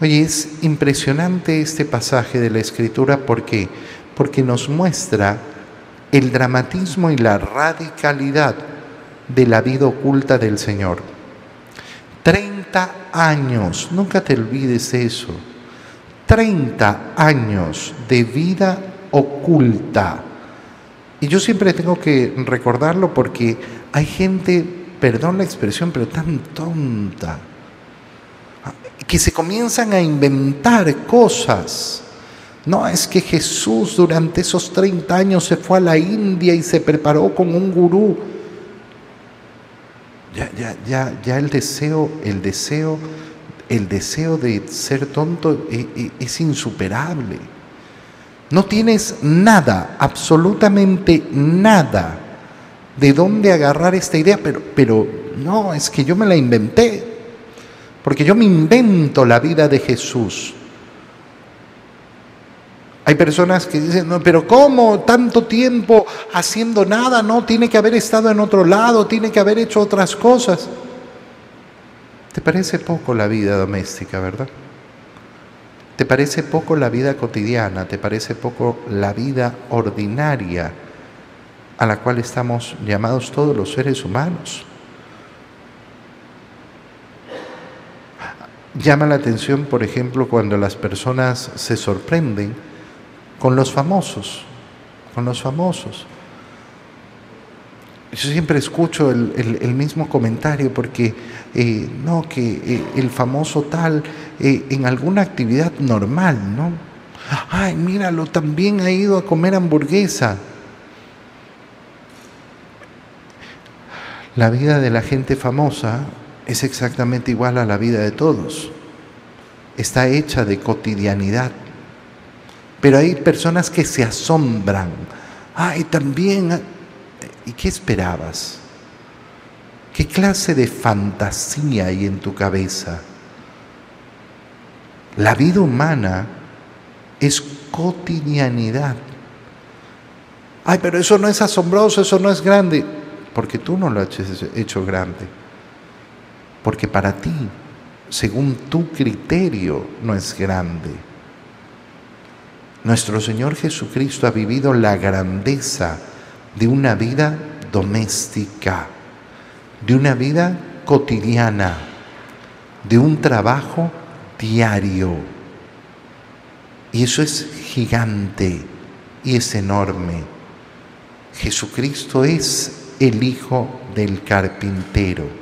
Oye, es impresionante este pasaje de la Escritura porque porque nos muestra el dramatismo y la radicalidad de la vida oculta del Señor. 30 años, nunca te olvides eso. 30 años de vida oculta. Y yo siempre tengo que recordarlo porque hay gente, perdón la expresión, pero tan tonta, que se comienzan a inventar cosas no, es que Jesús durante esos 30 años se fue a la India y se preparó con un gurú. Ya, ya, ya, ya el deseo, el deseo, el deseo de ser tonto es, e, es insuperable. No tienes nada, absolutamente nada, de dónde agarrar esta idea, pero, pero no, es que yo me la inventé, porque yo me invento la vida de Jesús. Hay personas que dicen, no, pero ¿cómo tanto tiempo haciendo nada? No, tiene que haber estado en otro lado, tiene que haber hecho otras cosas. ¿Te parece poco la vida doméstica, verdad? ¿Te parece poco la vida cotidiana? ¿Te parece poco la vida ordinaria a la cual estamos llamados todos los seres humanos? Llama la atención, por ejemplo, cuando las personas se sorprenden con los famosos, con los famosos. Yo siempre escucho el, mismo comentario porque, eh, no, que eh, el famoso tal eh, en alguna actividad normal, ¿no? Ay, míralo, también ha ido a comer hamburguesa. La vida de la gente famosa es exactamente igual a la vida de todos. Está hecha de cotidianidad. Pero hay personas que se asombran. Ay, también. ¿Y qué esperabas? ¿Qué clase de fantasía hay en tu cabeza? La vida humana es cotidianidad. Ay, pero eso no es asombroso, eso no es grande. Porque tú no lo has hecho grande. Porque para ti, según tu criterio, no es grande. Nuestro Señor Jesucristo ha vivido la grandeza de una vida doméstica, de una vida cotidiana, de un trabajo diario. Y eso es gigante y es enorme. Jesucristo es el Hijo del carpintero